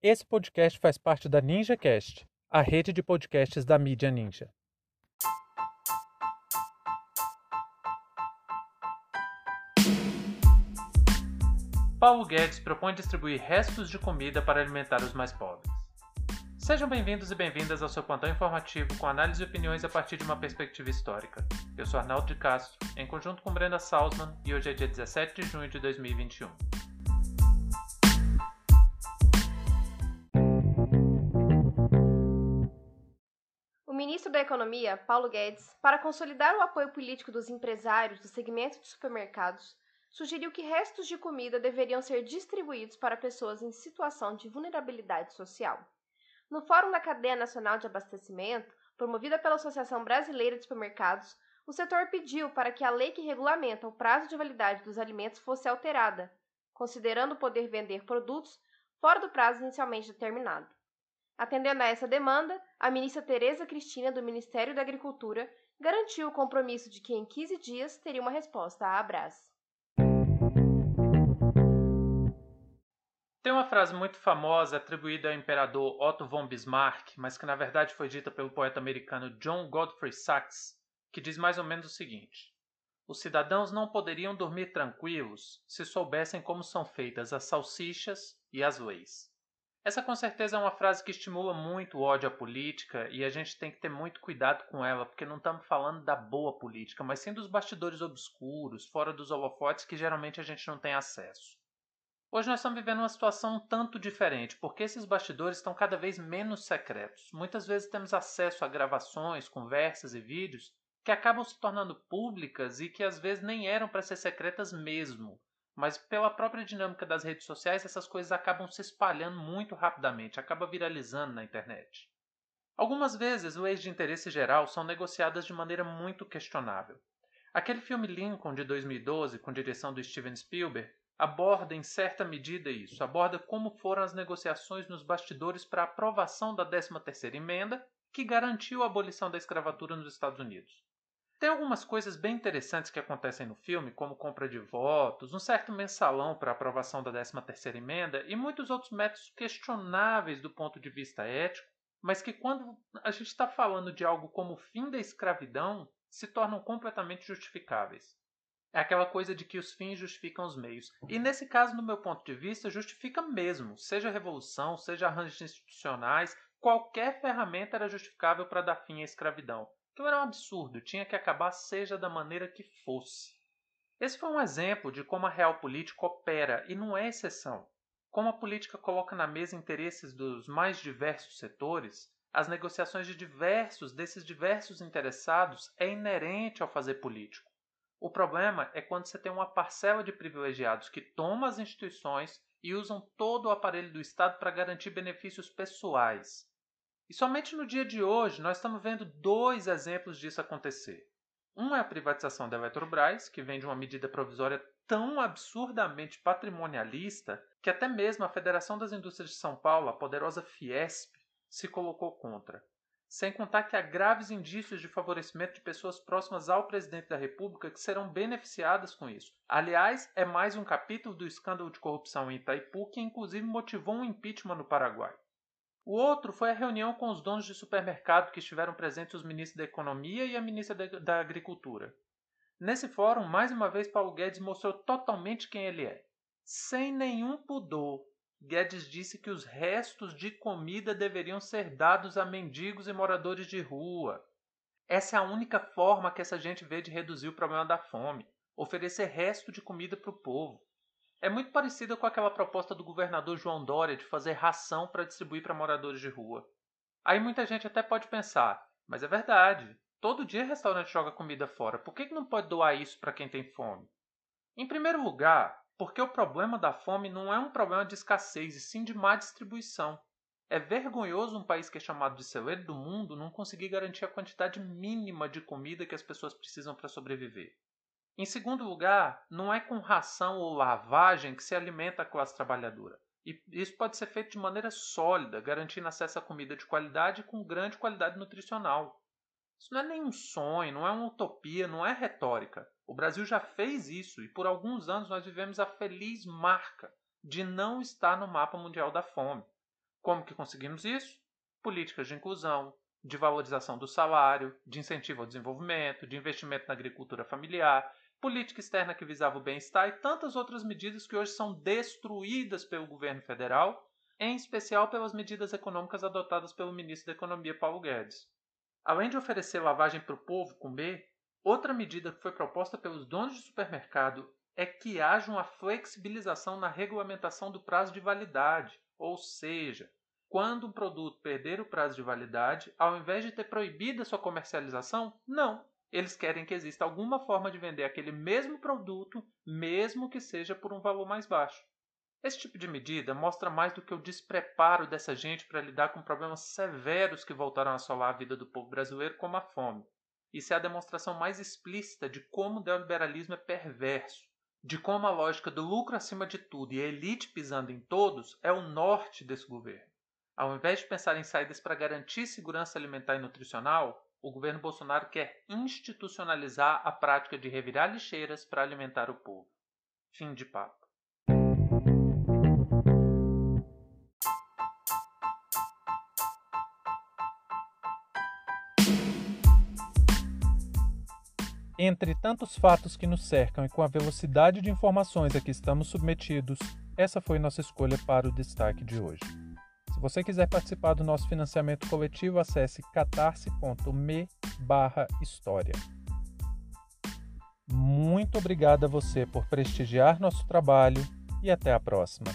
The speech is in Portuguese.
Esse podcast faz parte da NinjaCast, a rede de podcasts da mídia Ninja. Paulo Guedes propõe distribuir restos de comida para alimentar os mais pobres. Sejam bem-vindos e bem-vindas ao seu plantão informativo com análise e opiniões a partir de uma perspectiva histórica. Eu sou Arnaldo de Castro, em conjunto com Brenda Salzman, e hoje é dia 17 de junho de 2021. Da Economia, Paulo Guedes, para consolidar o apoio político dos empresários do segmento de supermercados, sugeriu que restos de comida deveriam ser distribuídos para pessoas em situação de vulnerabilidade social. No Fórum da Cadeia Nacional de Abastecimento, promovida pela Associação Brasileira de Supermercados, o setor pediu para que a lei que regulamenta o prazo de validade dos alimentos fosse alterada, considerando poder vender produtos fora do prazo inicialmente determinado. Atendendo a essa demanda, a ministra Tereza Cristina, do Ministério da Agricultura, garantiu o compromisso de que em 15 dias teria uma resposta à Abras. Tem uma frase muito famosa atribuída ao imperador Otto von Bismarck, mas que na verdade foi dita pelo poeta americano John Godfrey Sachs, que diz mais ou menos o seguinte: Os cidadãos não poderiam dormir tranquilos se soubessem como são feitas as salsichas e as leis. Essa com certeza é uma frase que estimula muito o ódio à política e a gente tem que ter muito cuidado com ela, porque não estamos falando da boa política, mas sim dos bastidores obscuros, fora dos holofotes que geralmente a gente não tem acesso. Hoje nós estamos vivendo uma situação um tanto diferente, porque esses bastidores estão cada vez menos secretos. Muitas vezes temos acesso a gravações, conversas e vídeos que acabam se tornando públicas e que às vezes nem eram para ser secretas mesmo. Mas pela própria dinâmica das redes sociais, essas coisas acabam se espalhando muito rapidamente, acaba viralizando na internet. Algumas vezes, leis de interesse geral são negociadas de maneira muito questionável. Aquele filme Lincoln de 2012, com direção do Steven Spielberg, aborda em certa medida isso, aborda como foram as negociações nos bastidores para a aprovação da 13ª emenda, que garantiu a abolição da escravatura nos Estados Unidos. Tem algumas coisas bem interessantes que acontecem no filme, como compra de votos, um certo mensalão para aprovação da 13ª emenda e muitos outros métodos questionáveis do ponto de vista ético, mas que quando a gente está falando de algo como o fim da escravidão, se tornam completamente justificáveis. É aquela coisa de que os fins justificam os meios. E nesse caso, no meu ponto de vista, justifica mesmo. Seja revolução, seja arranjos institucionais, qualquer ferramenta era justificável para dar fim à escravidão. Aquilo era um absurdo, tinha que acabar seja da maneira que fosse. Esse foi um exemplo de como a real política opera e não é exceção. Como a política coloca na mesa interesses dos mais diversos setores, as negociações de diversos desses diversos interessados é inerente ao fazer político. O problema é quando você tem uma parcela de privilegiados que toma as instituições e usam todo o aparelho do Estado para garantir benefícios pessoais. E somente no dia de hoje nós estamos vendo dois exemplos disso acontecer. Um é a privatização da Eletrobras, que vem de uma medida provisória tão absurdamente patrimonialista que até mesmo a Federação das Indústrias de São Paulo, a poderosa Fiesp, se colocou contra. Sem contar que há graves indícios de favorecimento de pessoas próximas ao presidente da República que serão beneficiadas com isso. Aliás, é mais um capítulo do escândalo de corrupção em Itaipu que inclusive motivou um impeachment no Paraguai. O outro foi a reunião com os donos de supermercado que estiveram presentes os ministros da Economia e a ministra da Agricultura. Nesse fórum, mais uma vez, Paulo Guedes mostrou totalmente quem ele é. Sem nenhum pudor, Guedes disse que os restos de comida deveriam ser dados a mendigos e moradores de rua. Essa é a única forma que essa gente vê de reduzir o problema da fome oferecer resto de comida para o povo. É muito parecida com aquela proposta do governador João Dória de fazer ração para distribuir para moradores de rua. Aí muita gente até pode pensar, mas é verdade. Todo dia restaurante joga comida fora. Por que não pode doar isso para quem tem fome? Em primeiro lugar, porque o problema da fome não é um problema de escassez, e sim de má distribuição. É vergonhoso um país que é chamado de celeiro do mundo não conseguir garantir a quantidade mínima de comida que as pessoas precisam para sobreviver. Em segundo lugar, não é com ração ou lavagem que se alimenta a classe trabalhadora. E isso pode ser feito de maneira sólida, garantindo acesso a comida de qualidade e com grande qualidade nutricional. Isso não é nenhum sonho, não é uma utopia, não é retórica. O Brasil já fez isso e por alguns anos nós vivemos a feliz marca de não estar no mapa mundial da fome. Como que conseguimos isso? Políticas de inclusão, de valorização do salário, de incentivo ao desenvolvimento, de investimento na agricultura familiar, política externa que visava o bem-estar e tantas outras medidas que hoje são destruídas pelo governo federal, em especial pelas medidas econômicas adotadas pelo ministro da Economia Paulo Guedes. Além de oferecer lavagem para o povo comer, outra medida que foi proposta pelos donos de supermercado é que haja uma flexibilização na regulamentação do prazo de validade, ou seja, quando um produto perder o prazo de validade, ao invés de ter proibido a sua comercialização, não. Eles querem que exista alguma forma de vender aquele mesmo produto, mesmo que seja por um valor mais baixo. Esse tipo de medida mostra mais do que o despreparo dessa gente para lidar com problemas severos que voltaram a assolar a vida do povo brasileiro, como a fome. Isso é a demonstração mais explícita de como o neoliberalismo é perverso, de como a lógica do lucro acima de tudo e a elite pisando em todos é o norte desse governo. Ao invés de pensar em saídas para garantir segurança alimentar e nutricional, o governo Bolsonaro quer institucionalizar a prática de revirar lixeiras para alimentar o povo. Fim de papo. Entre tantos fatos que nos cercam e com a velocidade de informações a que estamos submetidos, essa foi nossa escolha para o destaque de hoje. Se você quiser participar do nosso financiamento coletivo, acesse catarse.me história. Muito obrigado a você por prestigiar nosso trabalho e até a próxima.